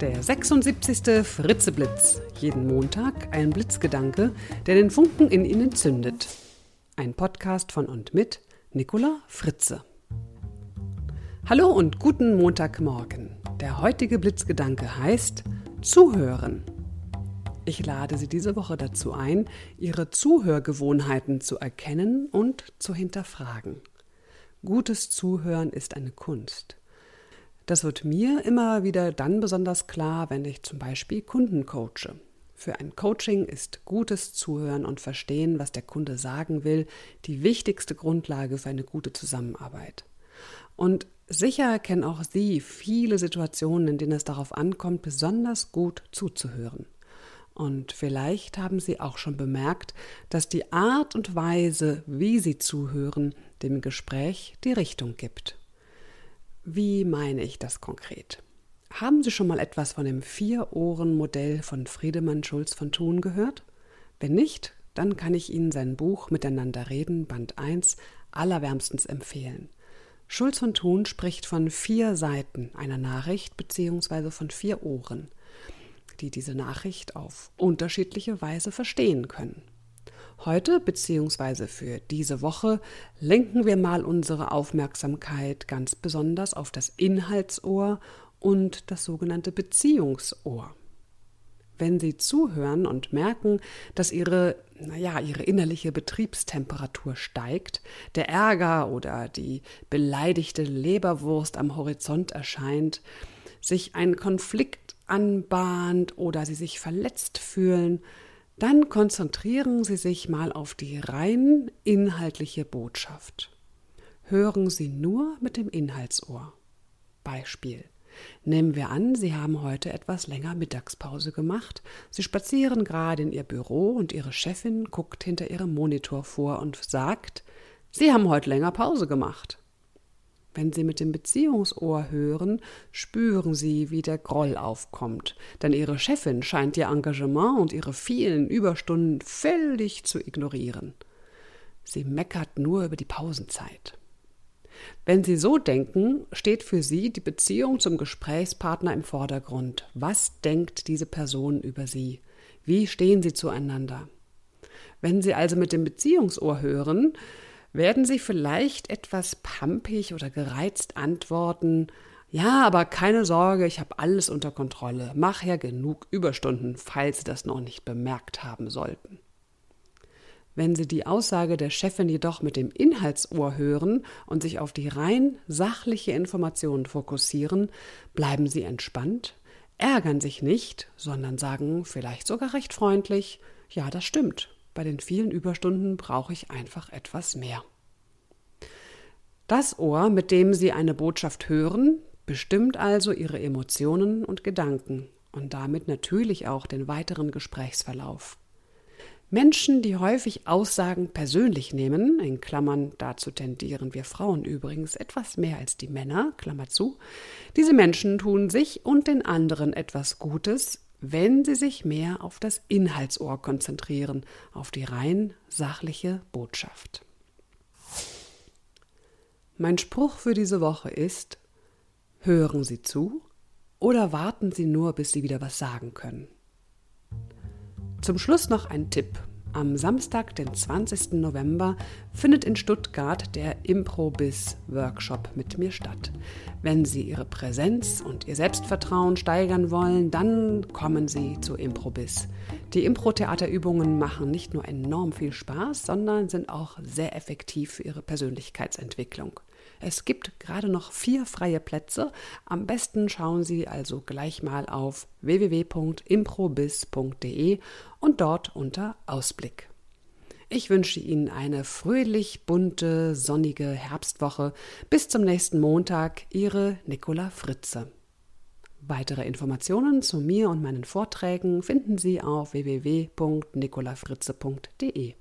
Der 76. Fritzeblitz. Jeden Montag ein Blitzgedanke, der den Funken in Ihnen zündet. Ein Podcast von und mit Nicola Fritze. Hallo und guten Montagmorgen. Der heutige Blitzgedanke heißt Zuhören. Ich lade Sie diese Woche dazu ein, Ihre Zuhörgewohnheiten zu erkennen und zu hinterfragen. Gutes Zuhören ist eine Kunst. Das wird mir immer wieder dann besonders klar, wenn ich zum Beispiel Kunden coache. Für ein Coaching ist gutes Zuhören und Verstehen, was der Kunde sagen will, die wichtigste Grundlage für eine gute Zusammenarbeit. Und sicher kennen auch Sie viele Situationen, in denen es darauf ankommt, besonders gut zuzuhören. Und vielleicht haben Sie auch schon bemerkt, dass die Art und Weise, wie Sie zuhören, dem Gespräch die Richtung gibt. Wie meine ich das konkret? Haben Sie schon mal etwas von dem Vier-Ohren-Modell von Friedemann Schulz von Thun gehört? Wenn nicht, dann kann ich Ihnen sein Buch Miteinander reden, Band 1, allerwärmstens empfehlen. Schulz von Thun spricht von vier Seiten einer Nachricht bzw. von vier Ohren, die diese Nachricht auf unterschiedliche Weise verstehen können. Heute bzw. für diese Woche lenken wir mal unsere Aufmerksamkeit ganz besonders auf das Inhaltsohr und das sogenannte Beziehungsohr. Wenn Sie zuhören und merken, dass Ihre, naja, Ihre innerliche Betriebstemperatur steigt, der Ärger oder die beleidigte Leberwurst am Horizont erscheint, sich ein Konflikt anbahnt oder Sie sich verletzt fühlen, dann konzentrieren Sie sich mal auf die rein inhaltliche Botschaft. Hören Sie nur mit dem Inhaltsohr. Beispiel. Nehmen wir an, Sie haben heute etwas länger Mittagspause gemacht. Sie spazieren gerade in Ihr Büro und Ihre Chefin guckt hinter Ihrem Monitor vor und sagt, Sie haben heute länger Pause gemacht. Wenn Sie mit dem Beziehungsohr hören, spüren Sie, wie der Groll aufkommt, denn Ihre Chefin scheint Ihr Engagement und Ihre vielen Überstunden völlig zu ignorieren. Sie meckert nur über die Pausenzeit. Wenn Sie so denken, steht für Sie die Beziehung zum Gesprächspartner im Vordergrund. Was denkt diese Person über Sie? Wie stehen Sie zueinander? Wenn Sie also mit dem Beziehungsohr hören, werden Sie vielleicht etwas pampig oder gereizt antworten, ja, aber keine Sorge, ich habe alles unter Kontrolle. Mach ja genug Überstunden, falls Sie das noch nicht bemerkt haben sollten. Wenn Sie die Aussage der Chefin jedoch mit dem Inhaltsohr hören und sich auf die rein sachliche Information fokussieren, bleiben Sie entspannt, ärgern sich nicht, sondern sagen vielleicht sogar recht freundlich, ja, das stimmt, bei den vielen Überstunden brauche ich einfach etwas mehr. Das Ohr, mit dem Sie eine Botschaft hören, bestimmt also Ihre Emotionen und Gedanken und damit natürlich auch den weiteren Gesprächsverlauf. Menschen, die häufig Aussagen persönlich nehmen, in Klammern dazu tendieren wir Frauen übrigens etwas mehr als die Männer, Klammer zu, diese Menschen tun sich und den anderen etwas Gutes, wenn sie sich mehr auf das Inhaltsohr konzentrieren, auf die rein sachliche Botschaft. Mein Spruch für diese Woche ist, hören Sie zu oder warten Sie nur, bis Sie wieder was sagen können. Zum Schluss noch ein Tipp. Am Samstag, den 20. November, findet in Stuttgart der Improbiz-Workshop mit mir statt. Wenn Sie Ihre Präsenz und Ihr Selbstvertrauen steigern wollen, dann kommen Sie zu Improbiz. Die Impro-Theaterübungen machen nicht nur enorm viel Spaß, sondern sind auch sehr effektiv für Ihre Persönlichkeitsentwicklung. Es gibt gerade noch vier freie Plätze. Am besten schauen Sie also gleich mal auf www.improbiz.de und dort unter Ausblick. Ich wünsche Ihnen eine fröhlich bunte, sonnige Herbstwoche. Bis zum nächsten Montag, Ihre Nicola Fritze. Weitere Informationen zu mir und meinen Vorträgen finden Sie auf www.nicolafritze.de.